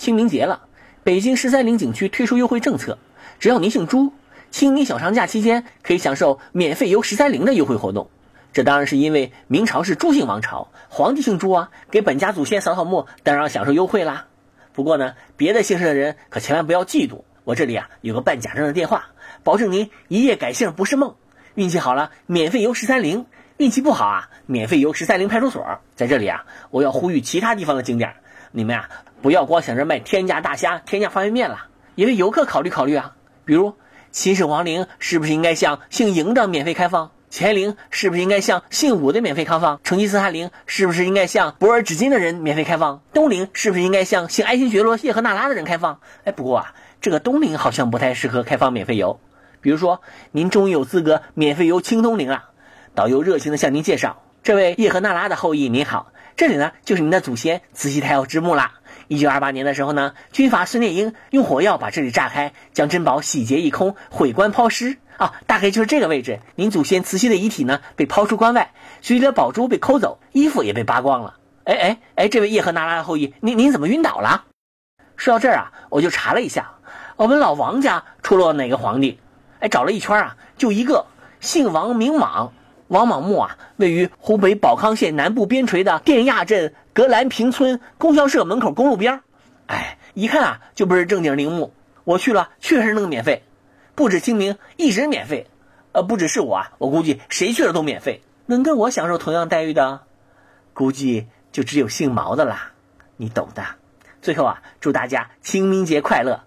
清明节了，北京十三陵景区推出优惠政策，只要您姓朱，清明小长假期间可以享受免费游十三陵的优惠活动。这当然是因为明朝是朱姓王朝，皇帝姓朱啊，给本家祖先扫扫墓，当然要享受优惠啦。不过呢，别的姓氏的人可千万不要嫉妒。我这里啊有个办假证的电话，保证您一夜改姓不是梦。运气好了，免费游十三陵；运气不好啊，免费游十三陵派出所。在这里啊，我要呼吁其他地方的景点，你们呀不要光想着卖天价大虾、天价方便面了，也为游客考虑考虑啊。比如秦始皇陵是不是应该向姓嬴的免费开放？乾陵是不是应该向姓武的免费开放？成吉思汗陵是不是应该向博尔纸巾的人免费开放？东陵是不是应该向姓爱新觉罗叶赫那拉的人开放？哎，不过啊，这个东陵好像不太适合开放免费游。比如说，您终于有资格免费游清东陵了，导游热情地向您介绍：这位叶赫那拉的后裔您好，这里呢就是您的祖先慈禧太后之墓啦。一九二八年的时候呢，军阀孙殿英用火药把这里炸开，将珍宝洗劫一空，毁棺抛尸。啊，大概就是这个位置。您祖先慈禧的遗体呢，被抛出关外，所里的宝珠被抠走，衣服也被扒光了。哎哎哎，这位叶赫那拉的后裔，您您怎么晕倒了？说到这儿啊，我就查了一下，我们老王家出了哪个皇帝？哎，找了一圈啊，就一个，姓王名莽，王莽墓啊，位于湖北保康县南部边陲的店亚镇格兰坪村供销社门口公路边哎，一看啊，就不是正经陵墓。我去了，确实能免费。不止清明一直免费，呃，不只是我啊，我估计谁去了都免费。能跟我享受同样待遇的，估计就只有姓毛的啦，你懂的。最后啊，祝大家清明节快乐！